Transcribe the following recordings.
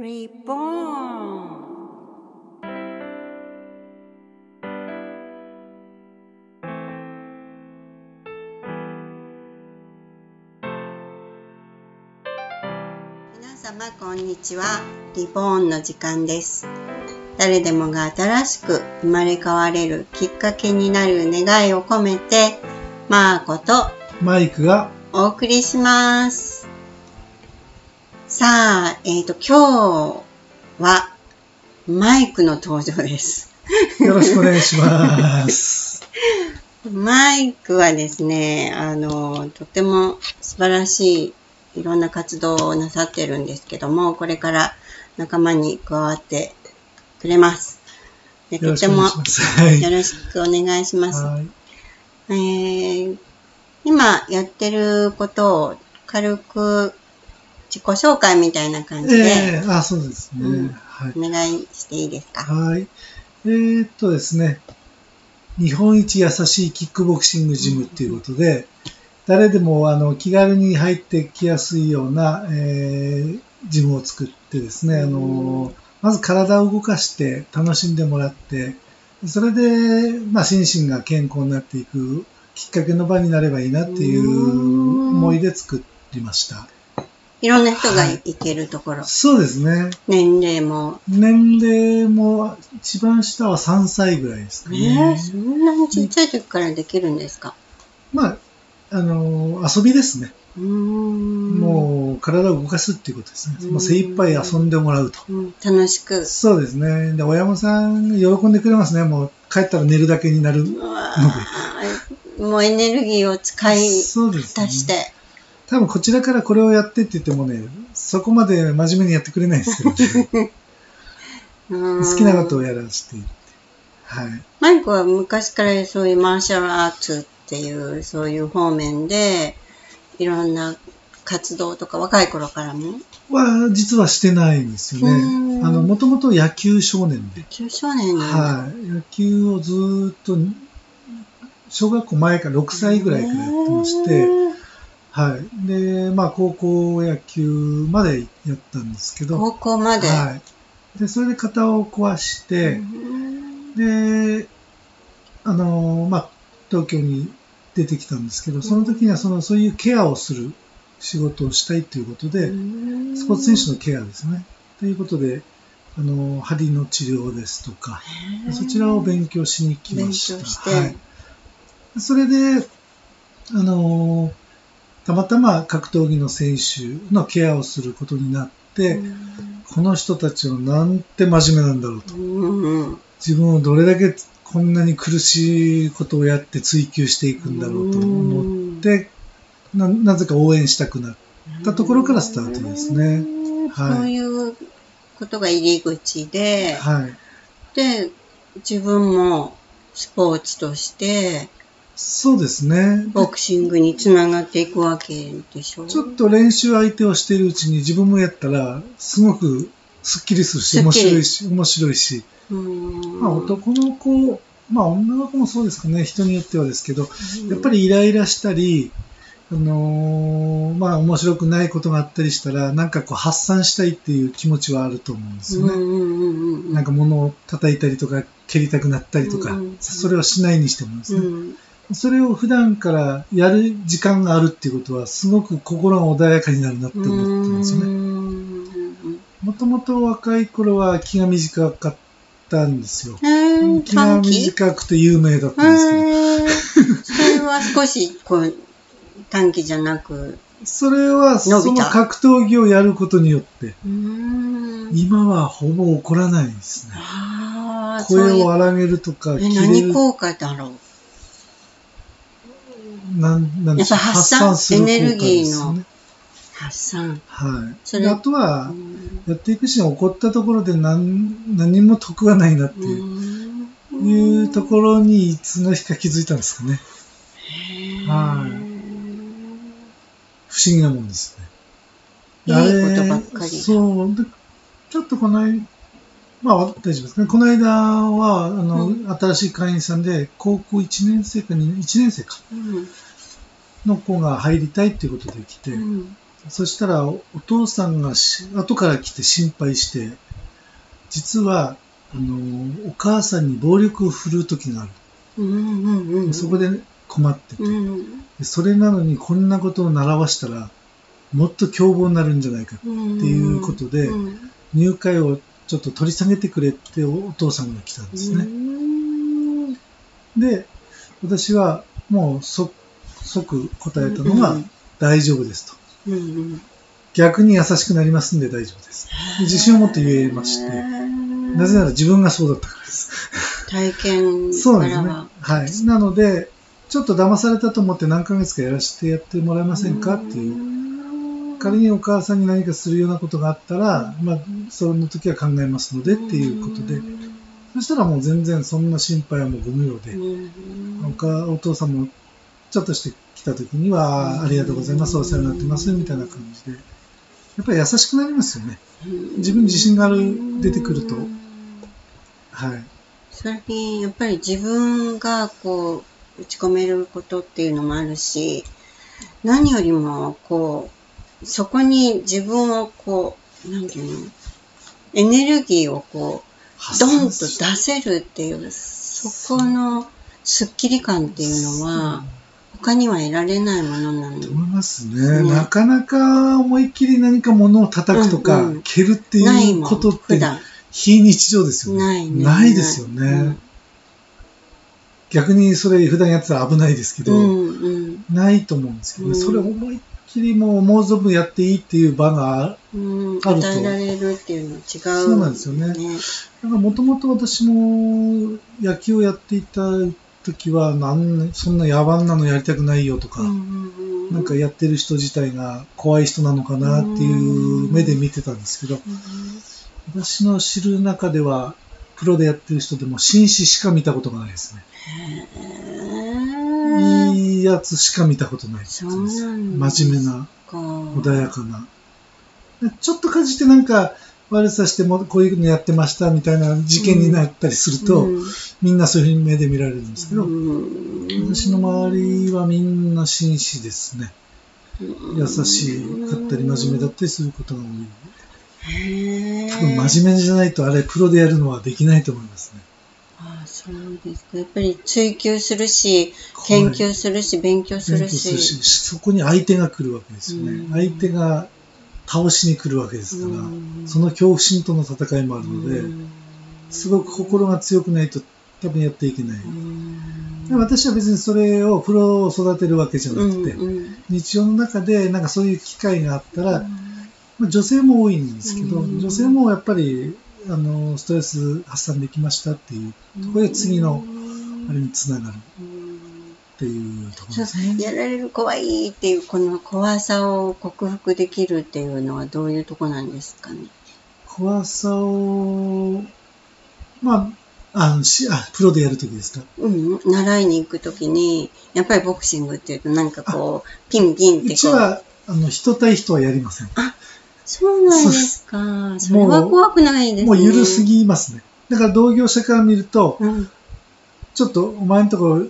Reborn 皆様こんにちは。リボーンの時間です。誰でもが新しく生まれ変われるきっかけになる願いを込めてマーコとマイクがお送りします。さあ、えっ、と今日はマイクの登場ですよろしくお願いします。マイクはですね、あの、とても素晴らしいいろんな活動をなさってるんですけども、これから仲間に加わってくれます。とても。よろしくお願いします。はいえー今やってることを軽く自己紹介みたいな感じでええあ、そうですね。うんはい。お願いしていいですか、はい。えーっとですね、日本一優しいキックボクシングジムっていうことで、誰でもあの気軽に入ってきやすいような、えージムを作ってですね、あのまず体を動かして楽しんでもらって、それで、まあ、心身が健康になっていくきっかけの場になればいいなっていう思いで作りました。いろんな人がはい行けるところ、そうですね。年齢も、年齢も一番下は3歳ぐらいですかえね。ー、そんなにちっちゃい時からできるんですか？まあ、あの遊びですね。うーんもう体を動かすっていうことですね。うんもう精一杯遊んでもらうと。うん楽しく。そうですね。で、親御さん喜んでくれますね。もう帰ったら寝るだけになる。うわーもうエネルギーを使いそうですね足して。多分こちらからこれをやってって言ってもね、そこまで真面目にやってくれないですけど、ね、好好きなことをやらせていって。はい。マイクは昔からそういうマーシャルアーツっていう、そういう方面で、いろんな活動とか若い頃からも、は、実はしてないんですよね。うんあの、もともと野球少年で。中少年。はい。野球をずーっと、小学校前から6歳ぐらいからやってまして、はい。で、まあ、高校野球までやったんですけど、高校まで。はい。で、それで肩を壊して、うんで、あの、まあ、東京に出てきたんですけど、その時にはその、そういうケアをする仕事をしたいということで、スポーツ選手のケアですね。ということで、あの、針の治療ですとか、そちらを勉強しに来ました。勉強してはい。それで、あの、たまたま格闘技の選手のケアをすることになって、この人たちはなんて真面目なんだろうと。自分をどれだけこんなに苦しいことをやって追求していくんだろうと思って、ななぜか応援したくなったところからスタートですね。はいそういうことが入り口で、はい。で、自分もスポーツとして、そうですね。ボクシングにつながっていくわけでしょ？ちょっと練習相手をしているうちに自分もやったら、すごくスッキリするし、面白いし、面白いし、うん。まあ男の子、まあ女の子もそうですかね、人によってはですけど、やっぱりイライラしたり、あのーまあ面白くないことがあったりしたら、なんかこう発散したいっていう気持ちはあると思うんですよね。なんか物を叩いたりとか、蹴りたくなったりとか、それをしないにしてもですね、うんそれを普段からやる時間があるっていうことは、すごく心が穏やかになるなって思ってますよね。うん。もともと若い頃は気が短かったんですよ。うん気が短くて有名だったんですけど、うんそれは少しこう短期じゃなく、それはその格闘技をやることによって、うん。今はほぼ起こらないですね。声を荒げるとか、何効果だろう？なんなんでしょうやっぱ発散する効果エネルギーのですよね。発散。はい。それであとはう、んやっていくし、起こったところで何何も得はないなっていう,、うんいうところにいつの日か気づいたんですかね。はい不思議なもんですね。いいことばっかりそう。でちょっとこの間、まあ大丈夫ですね。この間は、あの、う新しい会員さんで、高校1年生か2、1年生かうんの子が入りたいっていうことで来て、うんそしたらおお父さんがし後から来て心配して、実は、あの、お母さんに暴力を振るう時がある。うんうんうん。そこで困ってて、うんでそれなのにこんなことを習わしたら、もっと凶暴になるんじゃないか。うん。っていうことでうん入会をちょっと取り下げてくれっておお父さんが来たんですうね。んで、私はもう即即答えたのがうん大丈夫ですと。うんうん。逆に優しくなりますんで大丈夫です。で自信を持って言えまして、なぜなら自分がそうだったからです。体験 そうなんですね。はい。なので、ちょっと騙されたと思って何ヶ月かやらせてやってもらえませんかっていう。う。仮にお母さんに何かするようなことがあったら、まあ、その時は考えますのでっていうことで、そしたらもう全然そんな心配はもうご無用で、おかお父さんもちょっとしてきた時には、ありがとうございます、お世話になってます、みたいな感じで、やっぱり優しくなりますよね。自分に自信がある出てくると。はい。それにやっぱり自分がこう打ち込めることっていうのもあるし何よりもこうそこに自分をこうなんていうの？エネルギーをこうドンと出せるっていうそこのスッキリ感っていうのは他には得られないものなの。と思いますね。ね。なかなか思いっきり何か物を叩くとか、うんうん蹴るっていうことって非日常ですよね。ないね。ないですよね。逆にそれ普段やってたら危ないですけど、うんうん。ないと思うんですけど、うん。それ思いっきりもう思う存分やっていいっていう場が、うん、あると。与えられるっていうのは違う、そうなんですよね。なんかもともと私も野球をやっていた時は、なんそんな野蛮なのやりたくないよとか、なんかやってる人自体が怖い人なのかなっていう目で見てたんですけど、私の知る中では、プロでやってる人でも紳士しか見たことがないですね。へーいいやつしか見たことないです。そうなんだ真面目な、か穏やかな。ちょっとかじってなんか悪さしてもこういうのやってましたみたいな事件になったりすると、うんみんなそういうふうに目で見られるんですけど、うん私の周りはみんな紳士ですね。優しかったり真面目だったりすることが多い。多分真面目じゃないとあれプロでやるのはできないと思いますね。あそうですかやっぱり追求するし研究するし勉強する勉強するしし、そこに相手が来るわけですよね。うん。相手が倒しに来るわけですから、うん。その恐怖心との戦いもあるので、うん。すごく心が強くないと多分やっていけない。うん。私は別にそれをプロを育てるわけじゃなくて、日常の中でなんかそういう機会があったら、まあ、女性も多いんですけど、うん。女性もやっぱりあのストレス発散できましたっていうところで次のあれにつながるっていうところですね。やられる怖いっていうこの怖さを克服できるっていうのはどういうとこなんですかね。怖さを、まあ、あのしあプロでやるときですか？うん、習いに行くときにやっぱりボクシングっていうとなんかこうピンピンってこううちはあの人対人はやりません。そうなんですか。それは怖くないですね。もう緩すぎますね。だから同業者から見ると、うん。ちょっとお前のところ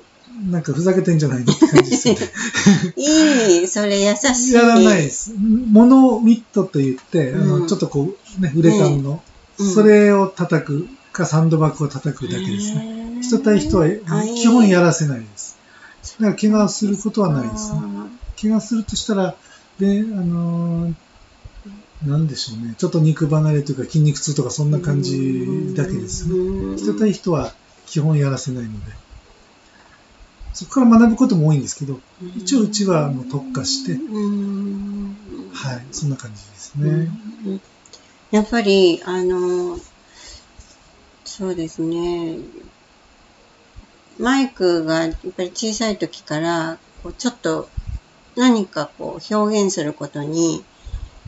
なんかふざけてんじゃないのって感じですよね。いい、それ優しい。やらないです。モノミットと言って、あうんのちょっとこう、ね、ウレタンの、うんそれを叩くかサンドバッグを叩くだけですね。ね人対人は基本やらせないです。だから怪我をすることはないですね。怪我するとしたら、で、あのーなんでしょうね。ちょっと肉離れというか筋肉痛とかそんな感じだけですね。人対人は基本やらせないので。そこから学ぶことも多いんですけど、一応うちはもう特化して、はい、そんな感じですね。やっぱり、あの、そうですね。マイクがやっぱり小さい時から、こうちょっと何かこう表現することに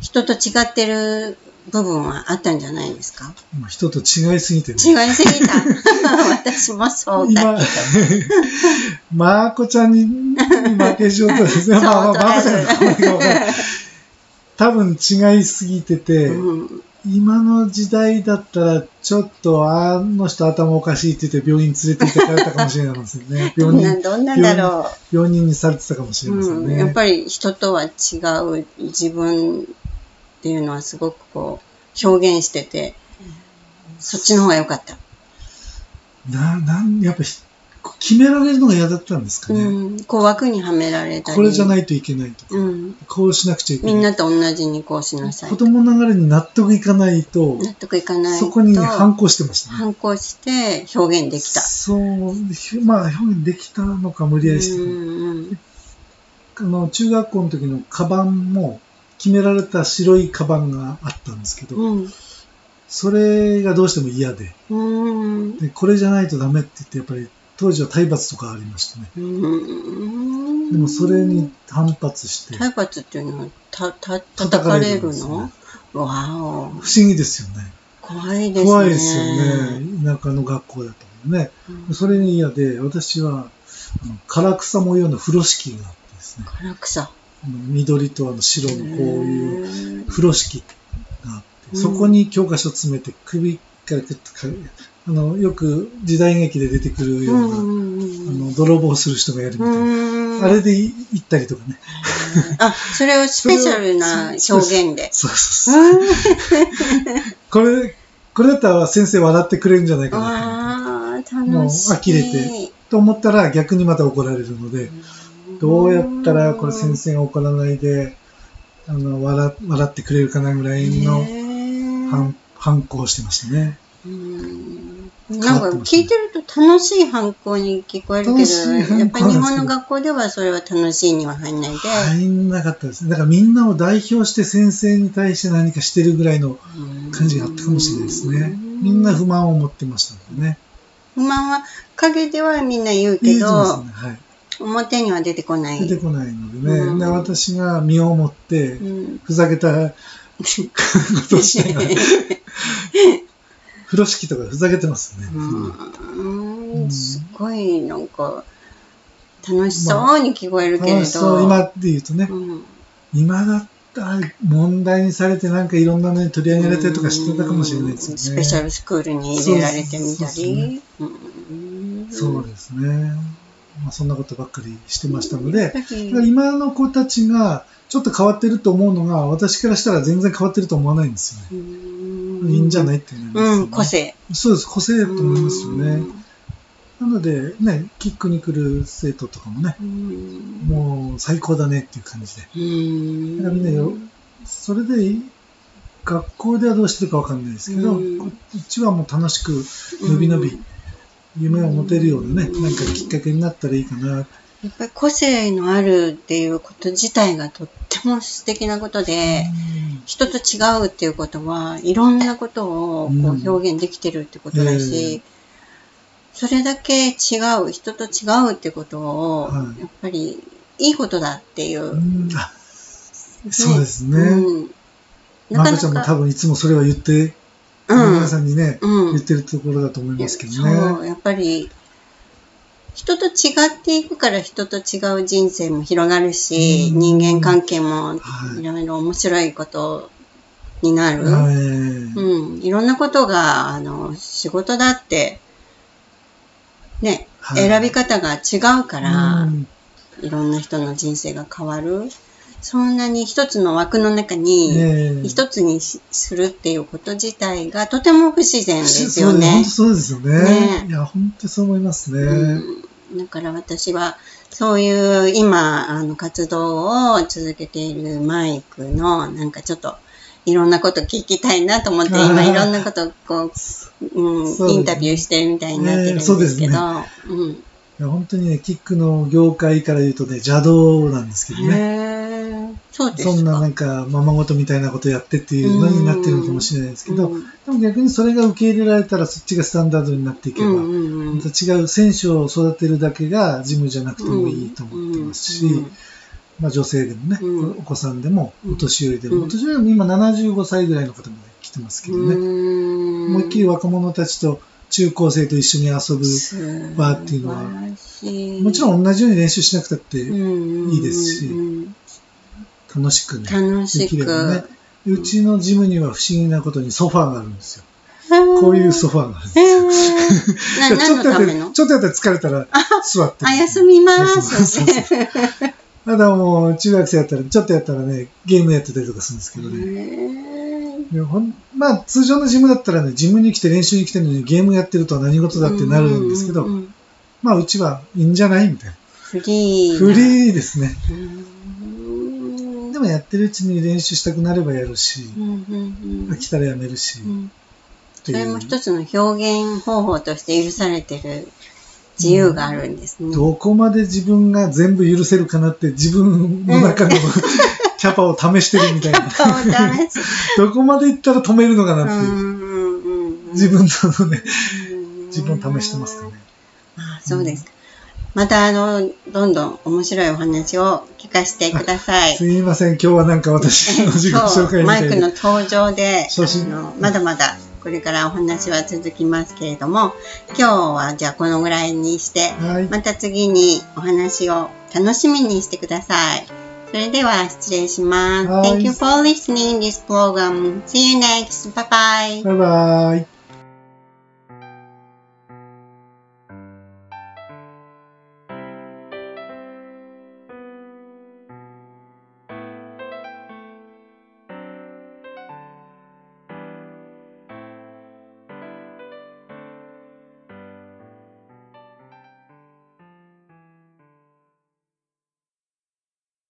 人と違ってる部分はあったんじゃないですか？まあ人と違いすぎてね。違いすぎた。私もそうだ今、まーこちゃんに負けじょうとですね。まあまあ、まーこちゃん多分違いすぎてて、うん今の時代だったら、ちょっとあの人頭おかしいって言って病院連れて行かれたかもしれないですよね。どんな、病人、どんなんだろ病人にされてたかもしう。れませんね。うん、やっぱり人とは違う自分っていうのはすごくこう表現してて、そっちの方が良かった。な、なん、やっぱひ決められるのが嫌だったんですかね。うん、こう枠にはめられたり。これじゃないといけないとか、うん。こうしなくちゃいけない。みんなと同じにこうしなさい子。供ながらに納得いかないと、納得いかないと。そこに反抗してましたね。反抗して表現できた。そう、ひまあ表現できたのか無理やりしてたのかうんあの中学校の時のカバンも決められた白いカバンがあったんですけど、うん。それがどうしても嫌でうん。で、これじゃないとダメって言って、やっぱり当時は体罰とかありましてね。うん。でもそれに反発して、体罰っていうのはたた叩叩かかれるのわお不思議ですよね。怖いですね。怖いですよね。田舎の学校だとね。うん。それに嫌で、私は、あの唐草模様の風呂敷があってですね、唐草。あの緑とあの白のこういう風呂敷があって、うんそこに教科書詰めて首からくっとかあの、よく時代劇で出てくるような、あの泥棒する人がやるみたいな。うん。あれでい行ったりとかね。あ、それをスペシャルな表現で。そうそうそう。うんこれ、これだったら先生笑ってくれるんじゃないかなああ、楽しい。もう呆れてと思ったら逆にまた怒られるので、どうやったらこれ先生が怒らないで、あの、笑笑ってくれるかなぐらいの反反抗してましたね。うんなんか聞いてると楽しい反抗に聞こえるけど、やっぱり日本の学校ではそれは楽しいには入んないで、入んなかったですね。だからみんなを代表して先生に対して何かしてるぐらいの感じがあったかもしれないですね。みんな不満を持ってましたんでね。不満は陰ではみんな言うけど、ね。はい。表には出てこない。出てこないのでね。うんで私が身をもってう、んふざけたことをしながら、風呂敷とかふざけてますね。うんすごいなんか楽しそうに聞こえるけれ楽しそうど、今で言うとね、うん今だったら問題にされてなんかいろんなのに取り上げられたりとかしてたかもしれないですよね。スペシャルスクールに入れられてみたそうそうり。うんそうですね。まあ、そんなことばっかりしてましたので、今の子たちがちょっと変わってると思うのが、私からしたら全然変わってると思わないんですよね。いいんじゃないって思いますよね、うん、個性。そうです、個性だと思いますよね。うん。なので、ね、キックに来る生徒とかもね、うん。もう最高だねっていう感じで。うん。だからみんなよ、それで、学校ではどうしてるかわかんないですけど、うん。こっちはもう楽しく、のびのび、夢を持てるようなね、うんなんかきっかけになったらいいかな。やっぱり個性のあるっていうこと自体がとっても素敵なことで、人と違うっていうことはいろんなことをこう表現できてるってことだし、えそれだけ違う、人と違うってことを、はいやっぱりいいことだっていう。そうですね。うんまこちゃんも多分いつもそれは言って、うん。皆さんにね、うん。言ってるところだと思いますけどそね。う、やっぱり、人と違っていくから人と違う人生も広がるし、うん。人間関係もはい。いろいろ面白いことになる。はい。うん、いろんなことが、あの、仕事だって、ね、はい。選び方が違うから、うん。いろんな人の人生が変わる。そんなに一つの枠の中に、ええ一つにしするっていうこと自体がとても不自然ですよね当。そうですよね。ねいや、本当にそう思いますね。うん、だから私はそういう今あの活動を続けているマイクのなんかちょっといろんなこと聞きたいなと思って 今いろんなことこう、うんインタビューしてるみたいになってるんですすけねど、うんいや本当にね、キックの業界から言うとね、邪道なんですけどね。そうです。か。そんななんか、ままごとみたいなことやってっていうのになってるのかもしれないですけど、うん。でも逆にそれが受け入れられたらそっちがスタンダードになっていけば、また違う選手を育てるだけが事務じゃなくてもいいと思ってますし、うんまあ、女性でもね、うん。お子さんでも、うん。お年寄りでも、うん。お年寄りでも今75歳ぐらいの方も来てますけどね、うん。思いっきり若者たちと中高生と一緒に遊ぶ、バーっていうのはもちろんん同じように練習しなくたっていいいですし楽しくね、楽しできればねく、うちのジムには不思議なことにソファーがあるんですよ。こういうソファーがあるんですよ。な 何のための？ちょっとやって疲れたら 座って。あ、休みます。まだもう中学生やったら、ちょっとやったらね、ゲームやってたりとかするんですけどね。でほんまあ通常のジムだったらね、ジムに来て練習に来てるのにゲームやってるとは何事だってなるんですけど、まあうちはいいんじゃないみたいな。フリーな。フリーですね。もやってるうちに練習したくなればやるし、うんうんうん飽きたらやめるし、それも一つの表現方法として許されてる自由があるんですね。どこまで自分が全部許せるかなって自分の中の キャパを試してるみたいな。どこまで行ったら止めるのかなっていう。うんうんうん自分のね、うん自分を試してますかね。あそうですか。また、あの、どんどん面白いお話を聞かせてください。すいません、今日はなんか私の自己紹介みマイクの。登場で、あのまだまだこれからお話は続きますけれども、今日はじゃあこのぐらいにして、はい。また次にお話を楽しみにしてください。それでは失礼します。はい Thank you for listening this program. See you next. Bye bye. バイバイ。